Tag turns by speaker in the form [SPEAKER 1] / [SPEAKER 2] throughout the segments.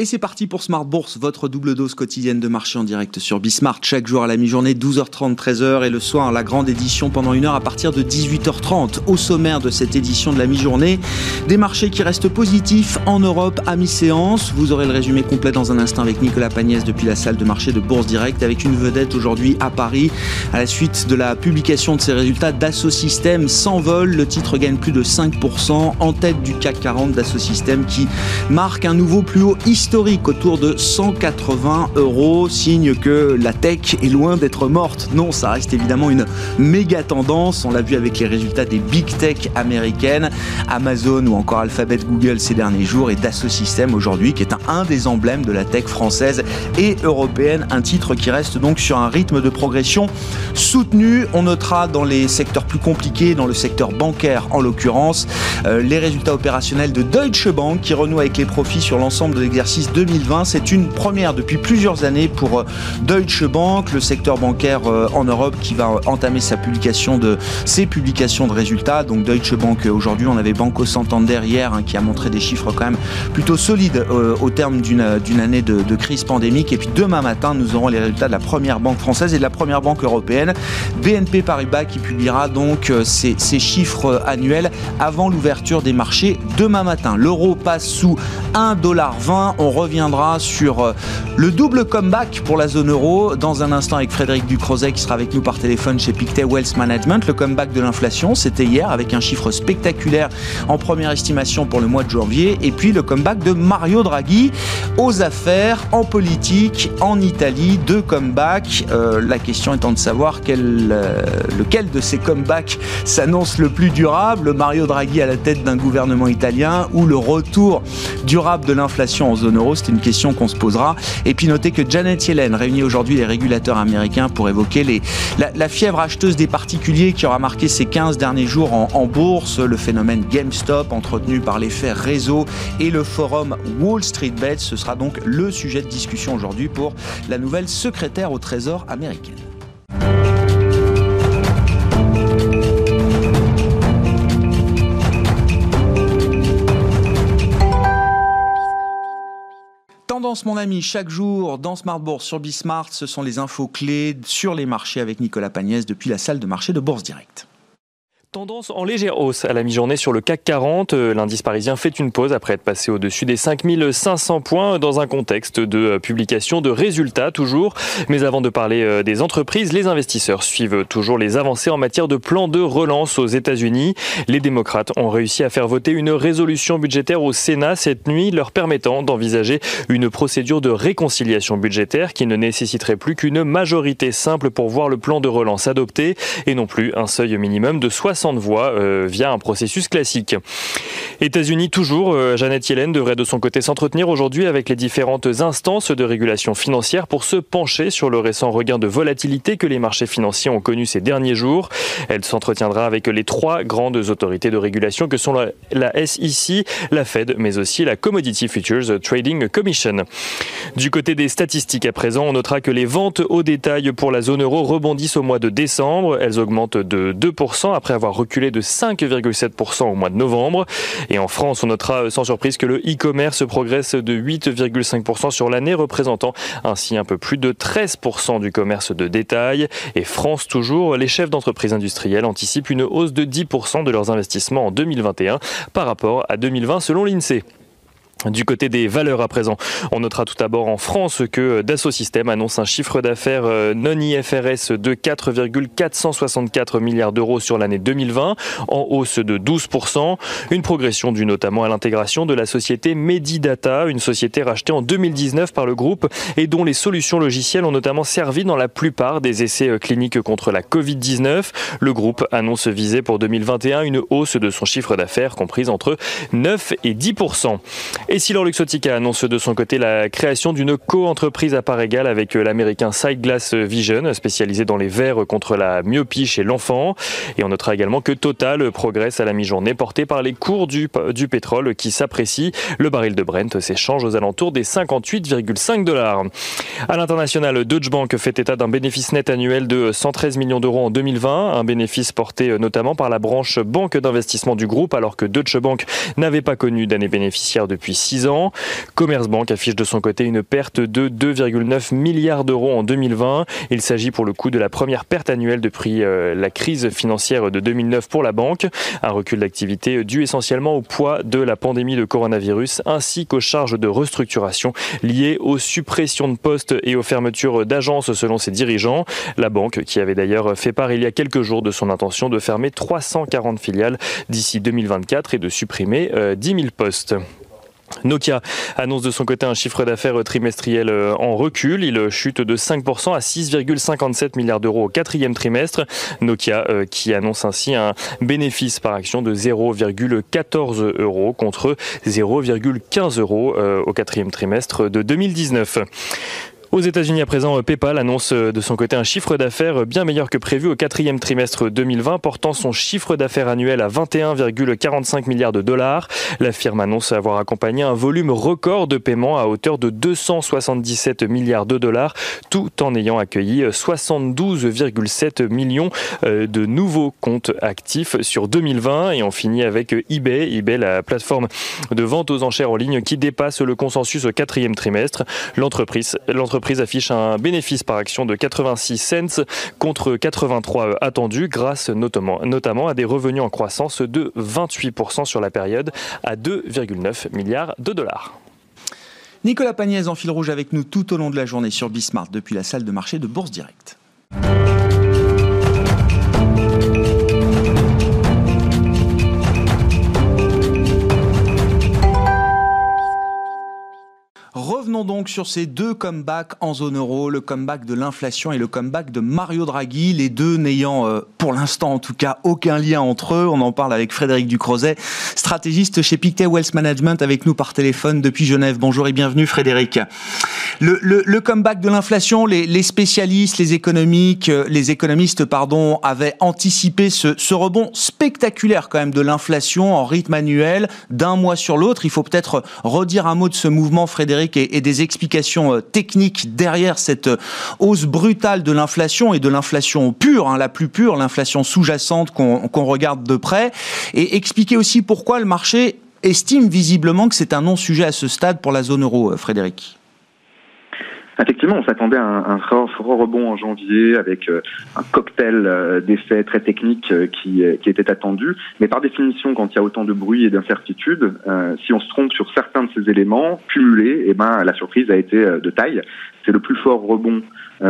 [SPEAKER 1] Et c'est parti pour Smart Bourse, votre double dose quotidienne de marché en direct sur Bismart. Chaque jour à la mi-journée, 12h30, 13h et le soir, la grande édition pendant une heure à partir de 18h30. Au sommaire de cette édition de la mi-journée, des marchés qui restent positifs en Europe à mi-séance. Vous aurez le résumé complet dans un instant avec Nicolas Pagnès depuis la salle de marché de Bourse Direct avec une vedette aujourd'hui à Paris. À la suite de la publication de ses résultats, Dassault Systèmes s'envole. Le titre gagne plus de 5% en tête du CAC 40 Dassault Systèmes qui marque un nouveau plus haut historique historique autour de 180 euros, signe que la tech est loin d'être morte. Non, ça reste évidemment une méga tendance. On l'a vu avec les résultats des big tech américaines, Amazon ou encore Alphabet Google ces derniers jours et Dassault Systèmes aujourd'hui, qui est un, des emblèmes de la tech française et européenne. Un titre qui reste donc sur un rythme de progression soutenu. On notera dans les secteurs plus compliqués, dans le secteur bancaire en l'occurrence, euh, les résultats opérationnels de Deutsche Bank qui renoue avec les profits sur l'ensemble de l'exercice 2020. C'est une première depuis plusieurs années pour euh, Deutsche Bank, le secteur bancaire euh, en Europe qui va entamer sa publication de ses publications de résultats. Donc Deutsche Bank euh, aujourd'hui, on avait Banco Santander hier hein, qui a montré des chiffres quand même plutôt solides au terme d'une année de, crise pandémique. Et puis demain matin, nous aurons les résultats de la première banque française et de la première banque européenne, BNP Paribas, qui publiera donc ses, ses chiffres annuels avant l'ouverture des marchés demain matin. L'euro passe sous 1,20$. On reviendra sur euh, le double comeback pour la zone euro dans un instant avec Frédéric Ducrozet qui sera avec nous par téléphone chez Pictet Wealth Management. Le comeback de l'inflation, c'était hier avec un chiffre spectaculaire en première estimation pour le mois de janvier. Et puis le comeback de Mario Draghi aux affaires, en politique, en Italie. Deux comebacks. Euh, la question étant de savoir euh, lequel de ces comebacks s'annonce le plus durable. Mario Draghi à la tête d'un gouvernement italien ou le retour durable de l'inflation en zone euro C'est une question qu'on se posera. Et puis notez que Janet Yellen réunit aujourd'hui les régulateurs américains pour évoquer la, fièvre acheteuse des particuliers qui aura marqué ces 15 derniers jours en, en bourse, le phénomène GameStop entretenu par l'effet réseau et le forum Wall Street Bets. Ce sera donc le sujet de discussion aujourd'hui pour la nouvelle secrétaire au Trésor américaine. Tendance, mon ami, chaque jour dans Smart Bourse sur Bismart, ce sont les infos clés sur les marchés avec Nicolas Pagnès depuis la salle de marché de Bourse Direct.
[SPEAKER 2] Tendance en légère hausse à la mi-journée sur le CAC 40. Euh, l'indice parisien fait une pause après être passé au-dessus des 5500 points dans un contexte de euh, publication de résultats toujours. Mais avant de parler euh, des entreprises, les investisseurs suivent toujours les avancées en matière de plan de relance aux États-Unis. Les démocrates ont réussi à faire voter une résolution budgétaire au Sénat cette nuit, leur permettant d'envisager une procédure de réconciliation budgétaire qui ne nécessiterait plus qu'une majorité simple pour voir le plan de relance adopté et non plus un seuil minimum de 60 de voix euh, via un processus classique. États-Unis toujours, euh, Jeannette Yellen devrait de son côté s'entretenir aujourd'hui avec les différentes instances de régulation financière pour se pencher sur le récent regain de volatilité que les marchés financiers ont connu ces derniers jours. Elle s'entretiendra avec les trois grandes autorités de régulation que sont la, la SEC, la Fed, mais aussi la Commodity Futures Trading Commission. Du côté des statistiques à présent, on notera que les ventes au détail pour la zone euro rebondissent au mois de décembre. Elles augmentent de 2% après avoir reculé de 5,7% au mois de novembre. Et en France, on notera euh, sans surprise que le e-commerce progresse de 8,5% sur l'année, représentant ainsi un peu plus de 13% du commerce de détail. Et France toujours, les chefs d'entreprise industrielles anticipent une hausse de 10% de leurs investissements en 2021 par rapport à 2020 selon l'INSEE. Du côté des valeurs à présent, on notera tout d'abord en France que Dassault Systèmes annonce un chiffre d'affaires euh, non IFRS de 4,464 milliards d'euros sur l'année 2020, en hausse de 12%, une progression due notamment à l'intégration de la société Medidata, une société rachetée en 2019 par le groupe et dont les solutions logicielles ont notamment servi dans la plupart des essais euh, cliniques contre la Covid-19. Le groupe annonce viser pour 2021 une hausse de son chiffre d'affaires comprise entre 9 et 10%. Et Silor Luxotica annonce de son côté la création d'une co-entreprise à part égale avec l'américain Sideglass Vision, spécialisé dans les verres contre la myopie chez l'enfant. Et on notera également que Total progresse à la mi-journée, porté par les cours du, du pétrole qui s'apprécient. Le baril de Brent s'échange aux alentours des 58,5 dollars. À l'international, Deutsche Bank fait état d'un bénéfice net annuel de 113 millions d'euros en 2020, un bénéfice porté notamment par la branche banque d'investissement du groupe, alors que Deutsche Bank n'avait pas connu d'année bénéficiaire depuis 6 ans. Commerzbank affiche de son côté une perte de 2,9 milliards d'euros en 2020. Il s'agit pour le coup de la première perte annuelle depuis euh, la crise financière de 2009 pour la banque. Un recul d'activité dû essentiellement au poids de la pandémie de coronavirus ainsi qu'aux charges de restructuration liées aux suppressions de postes et aux fermetures d'agences selon ses dirigeants. La banque, qui avait d'ailleurs fait part il y a quelques jours de son intention de fermer 340 filiales d'ici 2024 et de supprimer 10 euh, 000 postes. Nokia annonce de son côté un chiffre d'affaires trimestriel euh, en recul. Il chute de 5% à 6,57 milliards d'euros au quatrième trimestre. Nokia euh, qui annonce ainsi un bénéfice par action de 0,14 euros contre 0,15 euros euh, au quatrième trimestre de 2019. Aux États-Unis à présent, PayPal annonce euh, de son côté un chiffre d'affaires bien meilleur que prévu au quatrième trimestre 2020, portant son chiffre d'affaires annuel à 21,45 milliards de dollars. La firme annonce avoir accompagné un volume record de paiements à hauteur de 277 milliards de dollars, tout en ayant accueilli 72,7 millions euh, de nouveaux comptes actifs sur 2020. Et on finit avec eBay, eBay la plateforme de vente aux enchères en ligne qui dépasse le consensus au quatrième trimestre. L'entreprise, l'entreprise l'entreprise affiche un bénéfice par action de 86 cents contre 83 attendus grâce notamment, notamment à des revenus en croissance de 28% sur la période à 2,9 milliards de dollars.
[SPEAKER 1] Nicolas Pagnès en fil rouge avec nous tout au long de la journée sur Bismart depuis la salle de marché de Bourse Direct. Revenons donc sur ces deux comebacks en zone euro, le comeback de l'inflation et le comeback de Mario Draghi, les deux n'ayant euh, pour l'instant en tout cas aucun lien entre eux. On en parle avec Frédéric Ducrozet, stratégiste chez Pictet Wealth Management avec nous par téléphone depuis Genève. Bonjour et bienvenue Frédéric. Le, comeback de l'inflation, les, spécialistes, les économiques, euh, les économistes pardon, avaient anticipé ce, rebond spectaculaire quand même de l'inflation en rythme annuel d'un mois sur l'autre. Il faut peut-être redire un mot de ce mouvement Frédéric et, des explications euh, techniques derrière cette euh, hausse brutale de l'inflation et de l'inflation pure, hein, la plus pure, l'inflation sous-jacente qu'on qu regarde de près, et expliquer aussi pourquoi le marché estime visiblement que c'est un non-sujet à ce stade pour la zone euro, Frédéric?
[SPEAKER 3] Effectivement, on s'attendait à un, fort, rebond en janvier avec euh, un cocktail euh, d'effets très techniques euh, qui, était attendu. Mais par définition, quand il y a autant de bruit et d'incertitude, si on se trompe sur certains de ces éléments cumulés, eh ben, la surprise a été de taille. C'est le plus fort rebond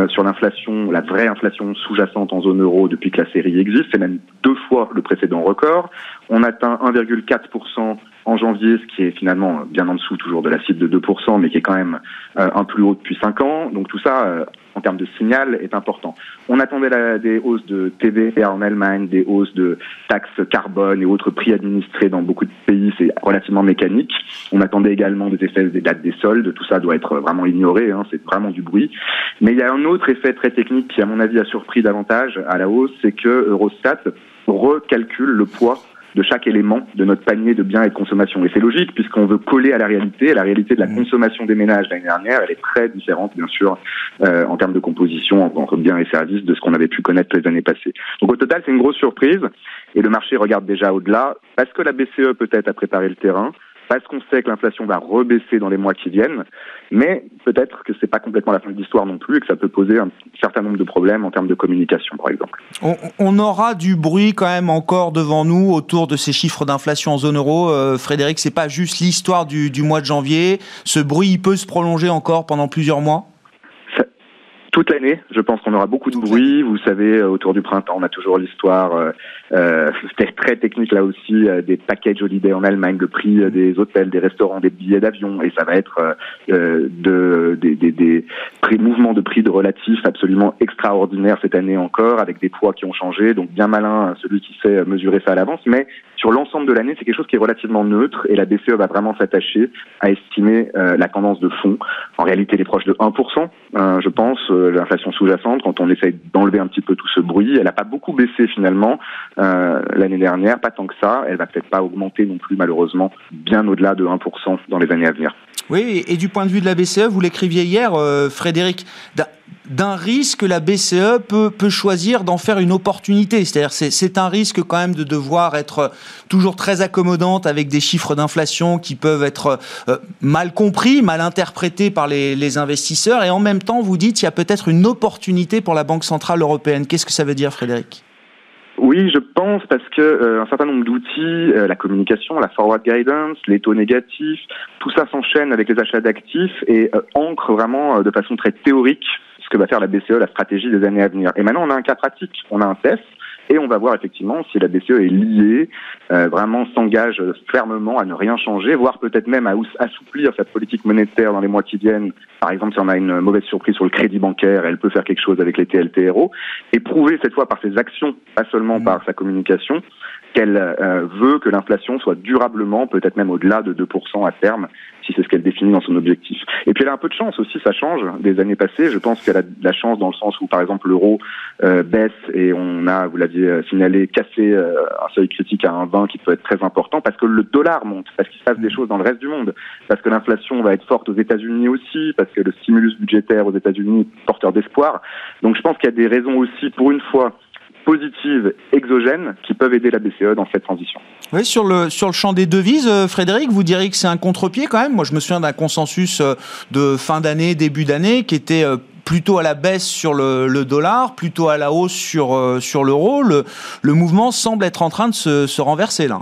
[SPEAKER 3] sur l'inflation, la vraie inflation sous-jacente en zone euro depuis que la série existe. C'est même deux fois le précédent record. On atteint 1,4% en janvier, ce qui est finalement bien en dessous toujours de la cible de 2%, mais qui est quand même euh, un plus haut depuis 5 ans. Donc tout ça, euh, en termes de signal, est important. On attendait la, des hausses de TVA en Allemagne, des hausses de taxes carbone et autres prix administrés dans beaucoup de pays, c'est relativement mécanique. On attendait également des effets des dates des soldes, tout ça doit être vraiment ignoré, hein, c'est vraiment du bruit. Mais il y a un autre effet très technique qui, à mon avis, a surpris davantage à la hausse, c'est que Eurostat recalcule le poids de chaque élément de notre panier de biens et de consommation. Et c'est logique puisqu'on veut coller à la réalité. La réalité de la mmh. consommation des ménages l'année dernière, elle est très différente, bien sûr, euh, en termes de composition entre biens et services de ce qu'on avait pu connaître les années passées. Donc au total, c'est une grosse surprise et le marché regarde déjà au-delà parce que la BCE peut-être a préparé le terrain parce qu'on sait que l'inflation va rebaisser dans les mois qui viennent, mais peut-être que c'est pas complètement la fin de l'histoire non plus et que ça peut poser un certain nombre de problèmes en termes de communication, par exemple.
[SPEAKER 1] On, aura du bruit quand même encore devant nous autour de ces chiffres d'inflation en zone euro. Euh, Frédéric, c'est pas juste l'histoire du, mois de janvier. Ce bruit, peut se prolonger encore pendant plusieurs mois?
[SPEAKER 3] Toute l'année. Je pense qu'on aura beaucoup de bruit. Vous savez, euh, autour du printemps, on a toujours l'histoire, euh, euh, très technique là aussi, des packages holiday en Allemagne, le prix euh, des hôtels, des restaurants, des billets d'avion, et ça va être euh, de, des, des, des prix, mouvements de prix de relatifs absolument extraordinaires cette année encore, avec des poids qui ont changé. Donc bien malin celui qui sait mesurer ça à l'avance. Mais sur l'ensemble de l'année, c'est quelque chose qui est relativement neutre, et la BCE va vraiment s'attacher à estimer la tendance de fond. En réalité, elle est proche de 1%, je pense l'inflation sous-jacente, quand on essaye d'enlever un petit peu tout ce bruit, elle n'a pas beaucoup baissé finalement euh, l'année dernière, pas tant que ça. Elle va peut-être pas augmenter non plus malheureusement bien au-delà de 1% dans les années à venir.
[SPEAKER 1] Oui, et du point de vue de la BCE, vous l'écriviez hier, euh, Frédéric, d'un risque que la BCE peut, choisir d'en faire une opportunité. C'est-à-dire c'est un risque quand même de devoir être toujours très accommodante avec des chiffres d'inflation qui peuvent être euh, mal compris, mal interprétés par les, investisseurs. Et en même temps, vous dites qu'il y a peut-être une opportunité pour la Banque Centrale Européenne. Qu'est-ce que ça veut dire, Frédéric?
[SPEAKER 3] Oui, je pense parce que euh, un certain nombre d'outils, euh, la communication, la forward guidance, les taux négatifs, tout ça s'enchaîne avec les achats d'actifs et ancre vraiment de façon très théorique ce que va faire la BCE, la stratégie des années à venir. Et maintenant, on a un cas pratique, on a un CEF, et on va voir effectivement si la BCE est liée, euh, vraiment s'engage fermement à ne rien changer, voire peut-être même à assouplir sa politique monétaire dans les mois qui viennent. Par exemple, si on a une mauvaise surprise sur le crédit bancaire, elle peut faire quelque chose avec les TLTRO, et prouver cette fois par ses actions, pas seulement mmh. par sa communication, qu'elle euh, veut que l'inflation soit durablement, peut-être même au-delà de 2% à terme, c'est ce qu'elle définit dans son objectif. Et puis elle a un peu de chance aussi, ça change des années passées. Je pense qu'elle a de la chance dans le sens où, par exemple, l'euro euh, baisse et on a, vous l'aviez euh, signalé, cassé un seuil critique à un 20 qui peut être très important parce que le dollar monte, parce qu'il se passe des choses dans le reste du monde, parce que l'inflation va être forte aux États-Unis aussi, parce que le stimulus budgétaire aux États-Unis porteur d'espoir. Donc je pense qu'il y a des raisons aussi, pour une fois, positives exogènes qui peuvent aider la BCE dans cette transition.
[SPEAKER 1] Oui, sur le, sur le champ des devises, euh, Frédéric, vous diriez que c'est un contre-pied quand même Moi, je me souviens d'un consensus euh, de fin d'année, début d'année, qui était euh, plutôt à la baisse sur le, dollar, plutôt à la hausse sur, sur l'euro. Le, le, mouvement semble être en train de se, se renverser là.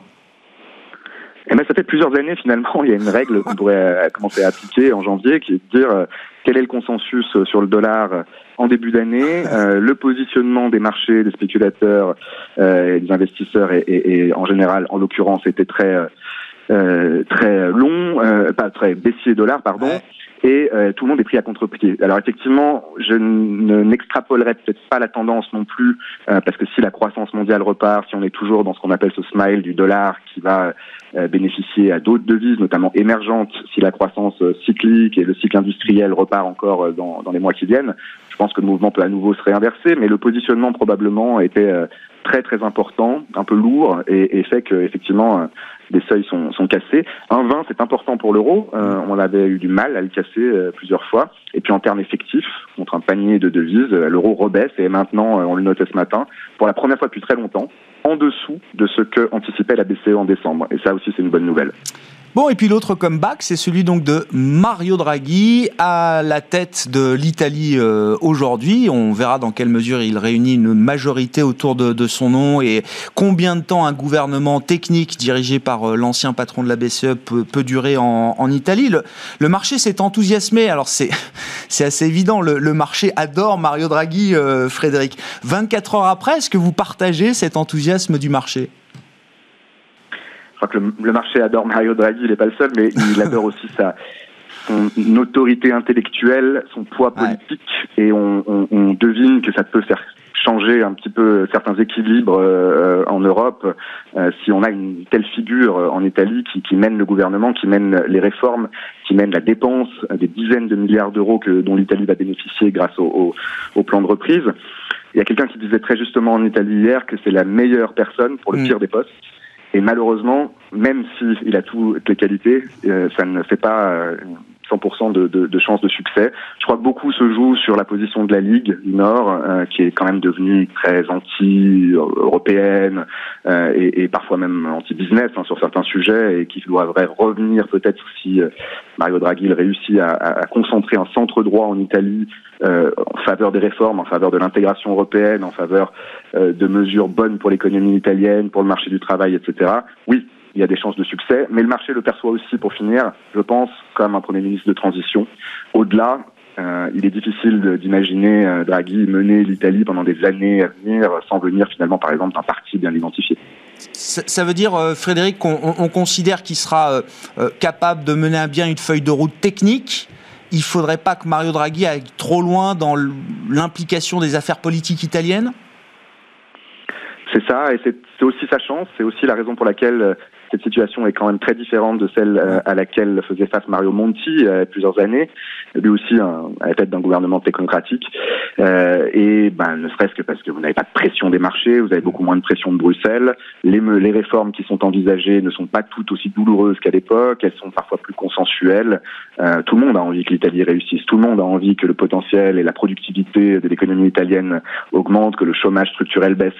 [SPEAKER 3] Eh ben, ça fait plusieurs années finalement, il y a une règle qu'on pourrait commencer à appliquer en janvier, qui est de dire quel est le consensus sur le dollar en début d'année. Euh, le positionnement des marchés, des spéculateurs euh, et des investisseurs et, en général, en l'occurrence, était très euh, très long, pas très baissier dollar, pardon. Et tout le monde est pris à contre-pied. Alors effectivement, je n'extrapolerai peut-être pas la tendance non plus, parce que si la croissance mondiale repart, si on est toujours dans ce qu'on appelle ce smile du dollar qui va bénéficier à d'autres devises, notamment émergentes, si la croissance cyclique et le cycle industriel repart encore dans, dans les mois qui viennent, je pense que le mouvement peut à nouveau se réinverser, mais le positionnement probablement était euh, très très important, un peu lourd, et, et fait que effectivement euh, des seuils sont, sont cassés. Un 20, c'est important pour l'euro. Euh, on avait eu du mal à le casser plusieurs fois. Et puis en termes effectifs, contre un panier de devises, l'euro rebaisse et maintenant, on le notait ce matin, pour la première fois depuis très longtemps, en dessous de ce que anticipait la BCE en décembre. Et ça aussi, c'est une bonne nouvelle.
[SPEAKER 1] Bon, et puis l'autre comeback, c'est celui donc de Mario Draghi à la tête de l'Italie euh, aujourd'hui. On verra dans quelle mesure il réunit une majorité autour de, son nom et combien de temps un gouvernement technique dirigé par euh, l'ancien patron de la BCE peut, durer en, Italie. Le, marché s'est enthousiasmé. Alors c'est c'est assez évident. Le, marché adore Mario Draghi, euh, Frédéric. 24 heures après, est-ce que vous partagez cet enthousiasme du marché?
[SPEAKER 3] Crois que le, marché adore Mario Draghi, il n'est pas le seul, mais il adore aussi sa son autorité intellectuelle, son poids politique, et on, on, on, devine que ça peut faire changer un petit peu certains équilibres euh, en Europe euh, si on a une telle figure en Italie qui, qui, mène le gouvernement, qui mène les réformes, qui mène la dépense des dizaines de milliards d'euros que dont l'Italie va bénéficier grâce au, au, au, plan de reprise. Il y a quelqu'un qui disait très justement en Italie hier que c'est la meilleure personne pour le mm. pire des postes. Et malheureusement, même s'il a toutes les qualités, euh, ça ne fait pas 100% euh, de, de, de chances de succès. Je crois que beaucoup se joue sur la position de la Ligue du Nord, euh, qui est quand même devenue très anti-européenne et, et, parfois même anti-business hein, sur certains sujets et qui devrait revenir peut-être si Mario Draghi réussit à, à, concentrer un centre droit en Italie en faveur des réformes, en faveur de l'intégration européenne, en faveur de mesures bonnes pour l'économie italienne, pour le marché du travail, etc. Oui, il y a des chances de succès, mais le marché le perçoit aussi, pour finir, je pense, comme un Premier ministre de transition. Au-delà, euh, il est difficile d'imaginer euh, Draghi mener l'Italie pendant des années à venir sans venir finalement, par exemple, d'un parti bien identifié.
[SPEAKER 1] Ça, veut dire, euh, Frédéric, qu'on considère qu'il sera capable de mener à bien une feuille de route technique il ne faudrait pas que Mario Draghi aille trop loin dans l'implication des affaires politiques italiennes?
[SPEAKER 3] C'est ça, et c'est aussi sa chance, c'est aussi la raison pour laquelle cette situation est quand même très différente de celle euh, à laquelle faisait face Mario Monti il y a plusieurs années, lui aussi à la tête d'un gouvernement technocratique. Euh, et ben, ne serait-ce que parce que vous n'avez pas de pression des marchés, vous avez beaucoup moins de pression de Bruxelles. Les, les réformes qui sont envisagées ne sont pas toutes aussi douloureuses qu'à l'époque, elles sont parfois plus consensuelles. Euh, tout le monde a envie que l'Italie réussisse, tout le monde a envie que le potentiel et la productivité de l'économie italienne augmentent, que le chômage structurel baisse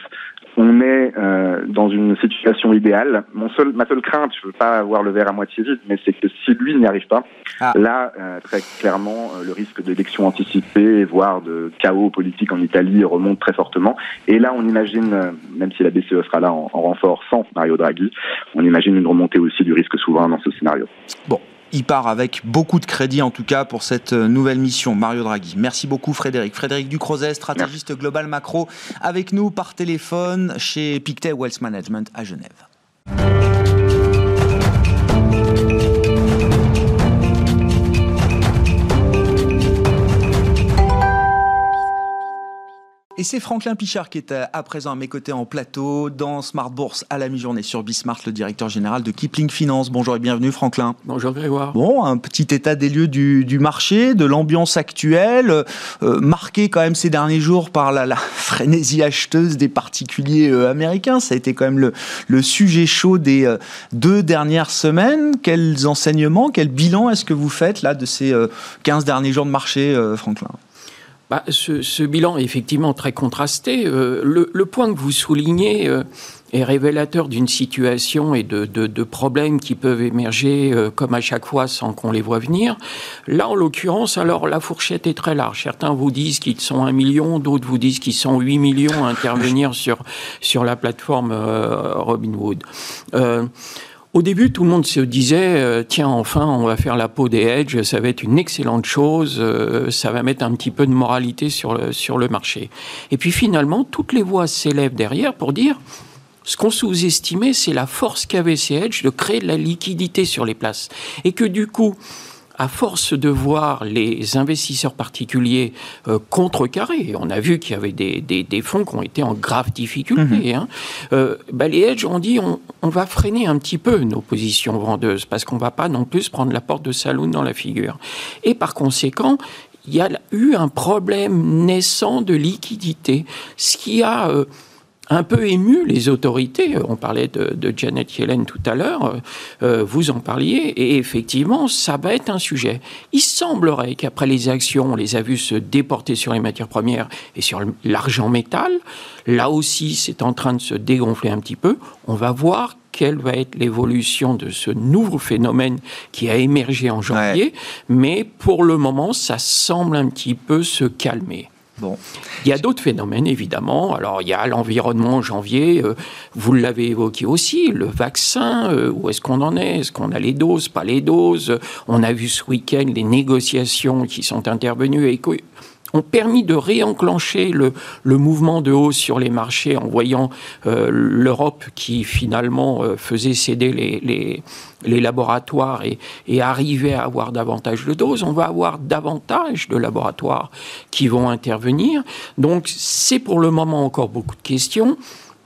[SPEAKER 3] on est euh, dans une situation idéale. Mon seul, ma seule crainte, je veux pas avoir le verre à moitié vide, mais c'est que si lui n'y arrive pas, ah. là, euh, très clairement, euh, le risque d'élection anticipée, voire de chaos politique en Italie remonte très fortement. Et là, on imagine, même si la BCE sera là en, en renfort sans Mario Draghi, on imagine une remontée aussi du risque souverain dans ce scénario.
[SPEAKER 1] Bon, il part avec beaucoup de crédit en tout cas pour cette euh, nouvelle mission. Mario Draghi. Merci beaucoup Frédéric. Frédéric Ducrozet, stratégiste global macro, avec nous par téléphone chez Pictet Wealth Management à Genève. Et c'est Franklin Pichard qui est à présent à mes côtés en plateau dans Smart Bourse à la mi-journée sur Bismart, le directeur général de Kipling Finance. Bonjour et bienvenue Franklin.
[SPEAKER 4] Bonjour Grégoire.
[SPEAKER 1] Bon, un petit état des lieux du, marché, de l'ambiance actuelle, euh, marqué quand même ces derniers jours par la, frénésie acheteuse des particuliers euh, américains. Ça a été quand même le, le sujet chaud des euh, deux dernières semaines. Quels enseignements, quel bilan est-ce que vous faites là de ces 15 derniers jours de marché, Franklin?
[SPEAKER 4] Bah, ce, bilan est effectivement très contrasté. Euh, le, point que vous soulignez euh, est révélateur d'une situation et de, problèmes qui peuvent émerger euh, comme à chaque fois sans qu'on les voit venir. Là, en l'occurrence, alors la fourchette est très large. Certains vous disent qu'ils sont un million, d'autres vous disent qu'ils sont 8 millions à intervenir sur, sur la plateforme Robinwood. Au début, tout le monde se disait euh, tiens, enfin, on va faire la peau des hedges, ça va être une excellente chose, euh, ça va mettre un petit peu de moralité sur le, sur le marché. Et puis finalement, toutes les voix s'élèvent derrière pour dire ce qu'on sous-estimait, c'est la force qu'avaient ces hedges de créer de la liquidité sur les places. Et que du coup, à force de voir les investisseurs particuliers euh, contrecarrer, on a vu qu'il y avait des, des, fonds qui ont été en grave difficulté, mhm. hein, euh, bah, les hedges ont dit on, on, va freiner un petit peu nos positions vendeuses parce qu'on va pas non plus prendre la porte de saloon dans la figure. Et par conséquent, il y a eu un problème naissant de liquidité, ce qui a euh, un peu ému les autorités. On parlait de, Janet Yellen tout à l'heure, euh, vous en parliez, et effectivement, ça va être un sujet. Il semblerait qu'après les actions, on les a vus se déporter sur les matières premières et sur l'argent métal. Là aussi, c'est en train de se dégonfler un petit peu. On va voir quelle va être l'évolution de ce nouveau phénomène qui a émergé en janvier, mais pour le moment, ça semble un petit peu se calmer. Il y a d'autres phénomènes, évidemment. Alors, il y a l'environnement en janvier, euh, vous l'avez évoqué aussi, le vaccin, euh, où est-ce qu'on en est? Est-ce qu'on a les doses, pas les doses? On a vu ce week-end les négociations qui sont intervenues et ont permis de réenclencher le, mouvement de hausse sur les marchés en voyant euh, l'Europe qui finalement euh, faisait céder les, laboratoires et, arriver à avoir davantage de doses. On va avoir davantage de laboratoires qui vont intervenir. Donc c'est pour le moment encore beaucoup de questions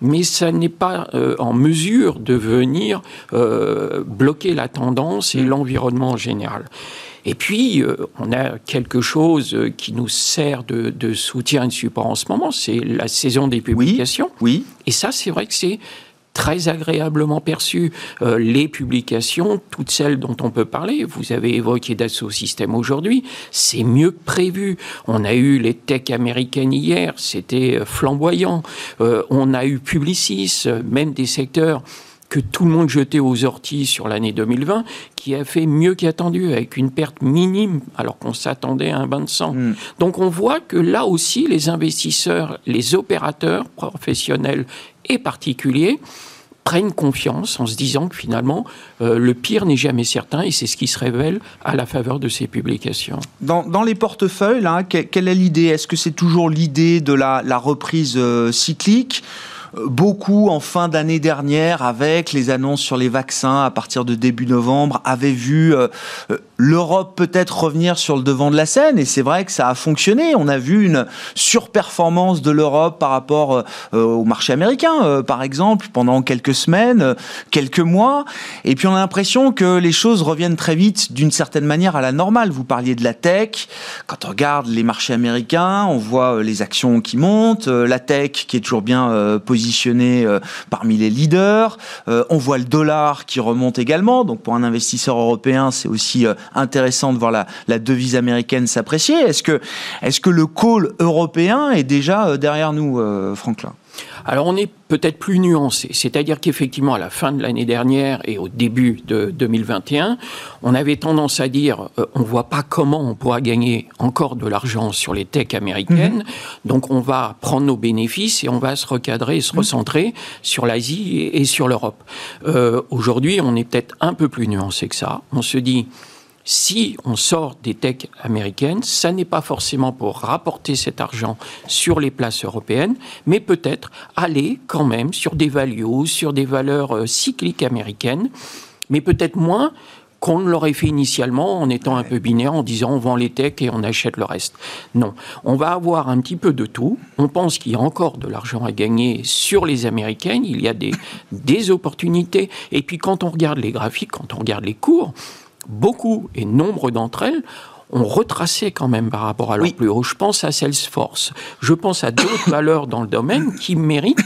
[SPEAKER 4] mais ça n'est pas euh, en mesure de venir bloquer la tendance et l'environnement en général. Et puis, euh, on a quelque chose euh, qui nous sert de, soutien et de support en ce moment, c'est la saison des publications.
[SPEAKER 1] Oui.
[SPEAKER 4] Et ça, c'est vrai que c'est très agréablement perçu. Euh, les publications, toutes celles dont on peut parler, vous avez évoqué Dassault Systèmes aujourd'hui, c'est mieux que prévu. On a eu les techs américaines hier, c'était flamboyant. on a eu Publicis, même des secteurs que tout le monde jetait aux orties sur l'année 2020, qui a fait mieux qu'attendu, avec une perte minime, alors qu'on s'attendait à un bain de sang. Hmm. Donc on voit que là aussi, les investisseurs, les opérateurs professionnels et particuliers, prennent confiance en se disant que finalement, euh, le pire n'est jamais certain et c'est ce qui se révèle à la faveur de ces publications.
[SPEAKER 1] Dans, les portefeuilles, là, quelle est l'idée? Est-ce que c'est toujours l'idée de la, reprise euh, cyclique? Beaucoup en fin d'année dernière avec les annonces sur les vaccins à partir de début novembre avaient vu euh, euh, l'Europe peut-être revenir sur le devant de la scène et c'est vrai que ça a fonctionné. On a vu une surperformance de l'Europe par rapport au marché américain, par exemple, pendant quelques semaines, quelques mois. Et puis on a l'impression que les choses reviennent très vite d'une certaine manière à la normale. Vous parliez de la tech. Quand on regarde les marchés américains, on voit les actions qui montent, la tech qui est toujours bien positionné euh, parmi les leaders. Euh, on voit le dollar qui remonte également. Donc pour un investisseur européen, c'est aussi euh, intéressant de voir la, la devise américaine s'apprécier. Est-ce que, est-ce que le call européen est déjà derrière nous, Franklin?
[SPEAKER 4] Alors on est peut-être plus nuancé, c'est-à-dire qu'effectivement à la fin de l'année dernière et au début de 2021, on avait tendance à dire euh, on voit pas comment on pourra gagner encore de l'argent sur les techs américaines, mhm. donc on va prendre nos bénéfices et on va se recadrer et se mhm. recentrer sur l'Asie et, sur l'Europe. Euh, aujourd'hui, on est peut-être un peu plus nuancé que ça. On se dit si on sort des techs américaines, ça n'est pas forcément pour rapporter cet argent sur les places européennes, mais peut-être aller quand même sur des values, sur des valeurs euh, cycliques américaines, mais peut-être moins qu'on ne l'aurait fait initialement en étant un peu binaire, en disant on vend les techs et on achète le reste. Non, on va avoir un petit peu de tout. On pense qu'il y a encore de l'argent à gagner sur les américaines, il y a des, des opportunités. Et puis quand on regarde les graphiques, quand on regarde les cours, beaucoup et nombre d'entre elles ont retracé quand même par rapport à leur plus haut. Je pense à Salesforce. Je pense à d'autres valeurs dans le domaine qui méritent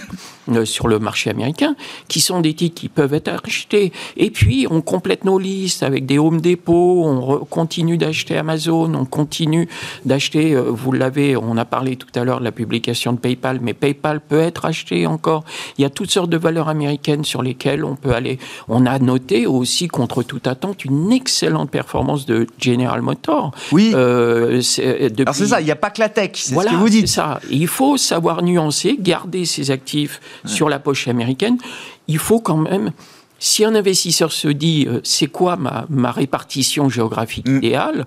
[SPEAKER 4] sur le marché américain, qui sont des titres qui peuvent être achetés. Et puis, on complète nos listes avec des Home Depot, on continue d'acheter Amazon, on continue d'acheter, euh, vous l'avez, on a parlé tout à l'heure de la publication de PayPal, mais PayPal peut être acheté encore. Il y a toutes sortes de valeurs américaines sur lesquelles on peut aller. On a noté aussi, contre toute attente, une excellente performance de General Motors.
[SPEAKER 1] Oui. Euh, c'est, Alors c'est ça, il n'y a pas que la tech, c'est ce que vous dites.
[SPEAKER 4] C'est ça. Il faut savoir nuancer, garder ses actifs sur la poche américaine, il faut quand même si un investisseur se dit euh, c'est quoi ma, ma, répartition géographique mm. idéale,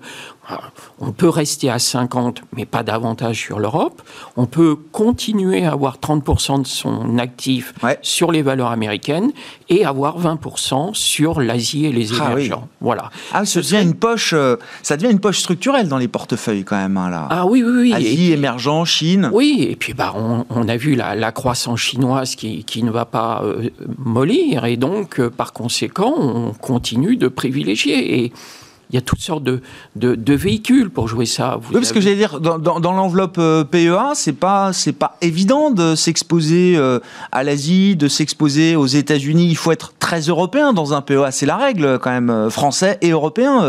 [SPEAKER 4] on peut rester à 50, mais pas davantage sur l'Europe. On peut continuer à avoir 30% de son actif sur les valeurs américaines et avoir 20% sur l'Asie et les ah émergents. Voilà.
[SPEAKER 1] Ah, ça devient une poche, euh, ça devient une poche structurelle dans les portefeuilles quand même hein, là.
[SPEAKER 4] Ah oui, oui, oui.
[SPEAKER 1] Asie, émergent, Chine.
[SPEAKER 4] Oui, et puis bah on, a vu la, croissance chinoise qui, qui ne va pas euh, mollir et donc euh, par conséquent on continue de privilégier et il y a toutes sortes de, de, véhicules pour jouer ça.
[SPEAKER 1] oui, parce que j'allais dire, dans, dans, l'enveloppe euh, PEA, c'est pas, c'est pas évident de s'exposer euh, à l'Asie, de s'exposer aux États-Unis. Il faut être très européen dans un PEA. C'est la règle, quand même, euh, français et européen,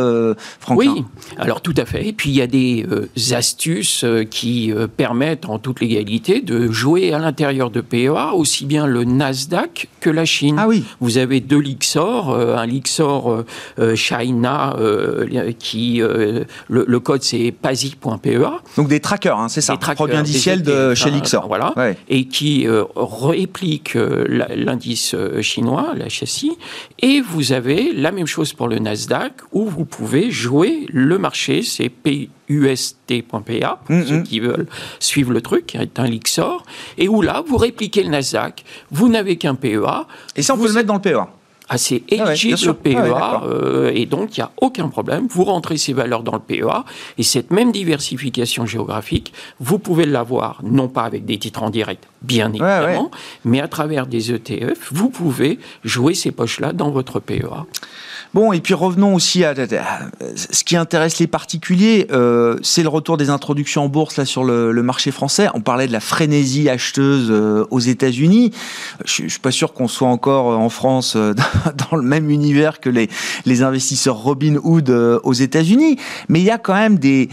[SPEAKER 1] Franklin.
[SPEAKER 4] Oui, alors tout à fait. Et puis il y a des astuces qui permettent, en toute légalité, de jouer à l'intérieur de PEA, aussi bien le Nasdaq que la Chine.
[SPEAKER 1] Ah oui.
[SPEAKER 4] Vous avez deux Lixor, un Lixor China euh, qui euh, le, code c'est PASI.pea.
[SPEAKER 1] Donc des trackers, hein, c'est ça, des produits indiciels de chez Lixor.
[SPEAKER 4] Voilà, et qui euh, réplique l'indice chinois, la châssis, et vous avez la même chose pour le Nasdaq où vous pouvez jouer le marché, c'est PUST.pa, pour mm, ceux qui veulent suivre le truc, qui est un Lixor, et où là, vous répliquez le Nasdaq, vous n'avez qu'un PEA.
[SPEAKER 1] Et ça, on peut le mettre dans le PEA
[SPEAKER 4] assez éligible ah PEA, ah euh, et donc il n'y a aucun problème. Vous rentrez ces valeurs dans le PEA, et cette même diversification géographique, vous pouvez l'avoir, non pas avec des titres en direct, bien évidemment, mais à travers des ETF, vous pouvez jouer ces poches-là dans votre PEA.
[SPEAKER 1] Bon, et puis revenons aussi à, ce qui intéresse les particuliers, euh, c'est le retour des introductions en bourse là sur le, marché français. On parlait de la frénésie acheteuse euh, aux États-Unis. Je, suis pas sûr qu'on soit encore en France dans le même univers que les, les investisseurs Robin Hood euh, aux États-Unis. Mais il y a quand même des,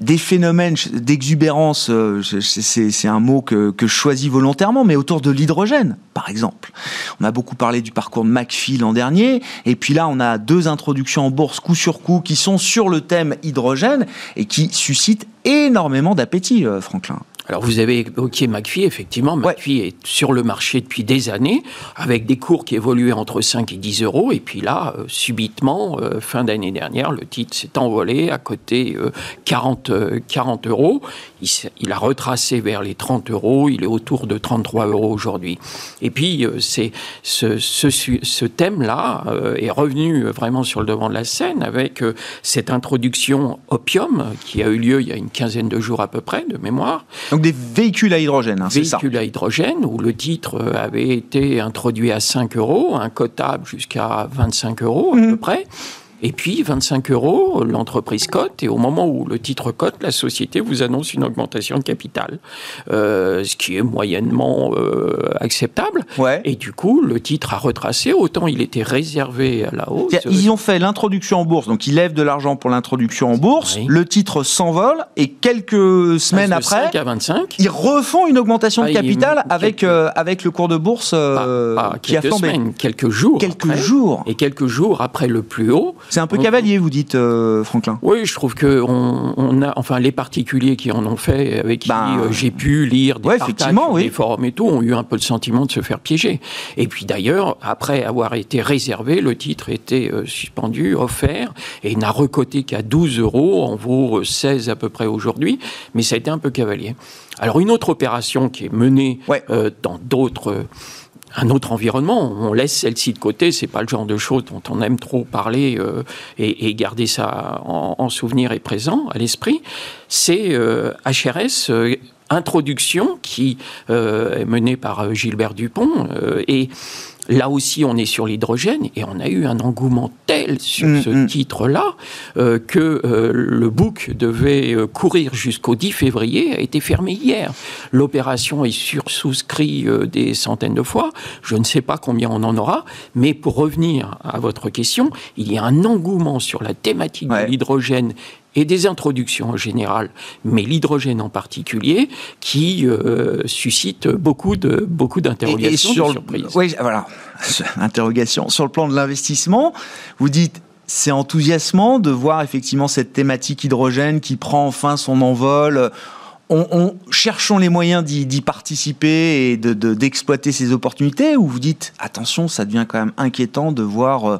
[SPEAKER 1] des phénomènes d'exubérance, euh, c'est un mot que, je choisis volontairement, mais autour de l'hydrogène, par exemple. On a beaucoup parlé du parcours de McPhee l'an dernier, et puis là, on a deux introductions en bourse coup sur coup qui sont sur le thème hydrogène et qui suscitent énormément d'appétit, euh, Franklin.
[SPEAKER 4] Alors vous avez évoqué McPhee, effectivement, McPhee est sur le marché depuis des années, avec des cours qui évoluaient entre 5 et 10 euros, et puis là, euh, subitement, euh, fin d'année dernière, le titre s'est envolé à côté 40, euh, 40 euros. Il, il, a retracé vers les 30 euros, il est autour de 33 euros aujourd'hui. Et puis, c'est ce, ce, ce thème-là est revenu vraiment sur le devant de la scène avec cette introduction Opium, qui a eu lieu il y a une quinzaine de jours à peu près, de mémoire.
[SPEAKER 1] Donc des véhicules à hydrogène, hein, c'est ça
[SPEAKER 4] Véhicules à hydrogène, où le titre avait été introduit à 5 euros, un cotable jusqu'à 25 euros à mmh. peu près. Et puis 25 euros, l'entreprise cote, et au moment où le titre cote, la société vous annonce une augmentation de capital, euh, ce qui est moyennement euh, acceptable.
[SPEAKER 1] Ouais.
[SPEAKER 4] Et du coup, le titre a retracé, autant il était réservé à la hausse.
[SPEAKER 1] Ils ont fait l'introduction en bourse, donc ils lèvent de l'argent pour l'introduction en bourse, oui. le titre s'envole, et quelques semaines après,
[SPEAKER 4] 5 à 25,
[SPEAKER 1] ils refont une augmentation de capital ah, avec, quelques... euh, avec le cours de bourse
[SPEAKER 4] pas, pas
[SPEAKER 1] qui a flambé.
[SPEAKER 4] Semaines, quelques jours.
[SPEAKER 1] Quelques
[SPEAKER 4] après,
[SPEAKER 1] jours.
[SPEAKER 4] Et quelques jours après le plus haut,
[SPEAKER 1] c'est un peu cavalier, vous dites, euh, Franklin.
[SPEAKER 4] Oui, je trouve que on, on, a, enfin, les particuliers qui en ont fait, avec qui ben, euh, j'ai pu lire des,
[SPEAKER 1] ouais,
[SPEAKER 4] partages,
[SPEAKER 1] oui.
[SPEAKER 4] des forums et tout, ont eu un peu le sentiment de se faire piéger. Et puis d'ailleurs, après avoir été réservé, le titre était euh, suspendu, offert, et n'a recoté qu'à 12 euros, en vaut 16 à peu près aujourd'hui, mais ça a été un peu cavalier. Alors une autre opération qui est menée
[SPEAKER 1] ouais.
[SPEAKER 4] euh, dans d'autres un autre environnement. On laisse celle-ci de côté. C'est pas le genre de choses dont on aime trop parler euh, et, et, garder ça en, en, souvenir et présent à l'esprit. C'est euh, HRS. Euh, introduction qui euh, est menée par Gilbert Dupont et Là aussi, on est sur l'hydrogène et on a eu un engouement tel sur mmh, ce mmh. titre-là euh, que euh, le book devait euh, courir jusqu'au 10 février, a été fermé hier. L'opération est sursouscrite euh, des centaines de fois. Je ne sais pas combien on en aura, mais pour revenir à votre question, il y a un engouement sur la thématique ouais. de l'hydrogène et des introductions en général, mais l'hydrogène en particulier, qui euh, suscite beaucoup de beaucoup d'interrogations,
[SPEAKER 1] sur
[SPEAKER 4] de.
[SPEAKER 1] Oui, voilà, interrogation sur le plan de l'investissement. Vous dites c'est enthousiasmant de voir effectivement cette thématique hydrogène qui prend enfin son envol. On, on, cherchons les moyens d'y participer et d'exploiter de, de, ces opportunités ou vous dites attention ça devient quand même inquiétant de voir euh,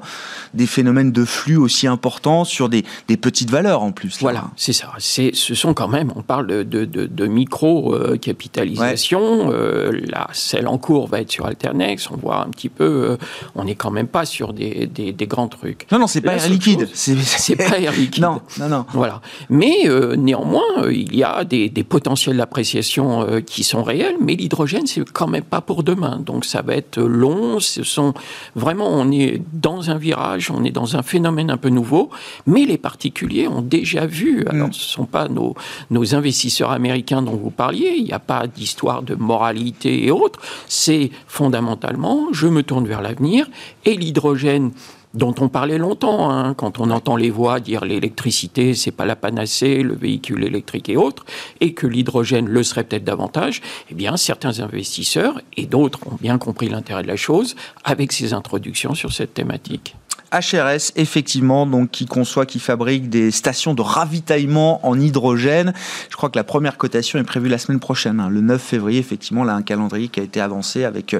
[SPEAKER 1] des phénomènes de flux aussi importants sur des, des petites valeurs en plus là.
[SPEAKER 4] voilà c'est ça. C'est ce sont quand même on parle de, de micro euh, capitalisation ouais. euh, là celle en cours va être sur Alternex on voit un petit peu euh, on n'est quand même pas sur des, des, des, grands trucs.
[SPEAKER 1] Non non c'est pas air liquide.
[SPEAKER 4] c'est pas air liquide.
[SPEAKER 1] non non. Non
[SPEAKER 4] voilà. Mais néanmoins il y a des, des potentiels d'appréciation euh, qui sont réels, mais l'hydrogène, c'est quand même pas pour demain. Donc ça va être long. Ce sont vraiment, on est dans un virage, on est dans un phénomène un peu nouveau, mais les particuliers ont déjà vu. Alors, ce sont pas nos, nos investisseurs américains dont vous parliez. Il n'y a pas d'histoire de moralité et autres. C'est fondamentalement, je me tourne vers l'avenir et l'hydrogène dont on parlait longtemps, hein, quand on entend les voix dire l'électricité, c'est pas la panacée, le véhicule électrique et autres, et que l'hydrogène le serait peut-être davantage, eh bien, certains investisseurs et d'autres ont bien compris l'intérêt de la chose avec ces introductions sur cette thématique.
[SPEAKER 1] HRS, effectivement, donc qui conçoit, qui fabrique des stations de ravitaillement en hydrogène. Je crois que la première cotation est prévue la semaine prochaine, hein, le 9 février. Effectivement, là, un calendrier qui a été avancé avec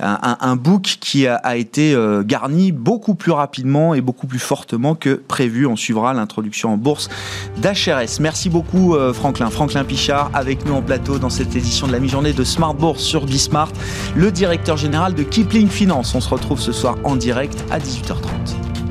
[SPEAKER 1] un, un, book qui a, a été euh, garni beaucoup plus rapidement et beaucoup plus fortement que prévu. On suivra l'introduction en bourse d'HRS. Merci beaucoup, euh, Franklin. Franklin Pichard, avec nous en plateau dans cette édition de la mi-journée de Smart Bourse sur Bismart, le directeur général de Kipling Finance. On se retrouve ce soir en direct à 18h30. Podcast.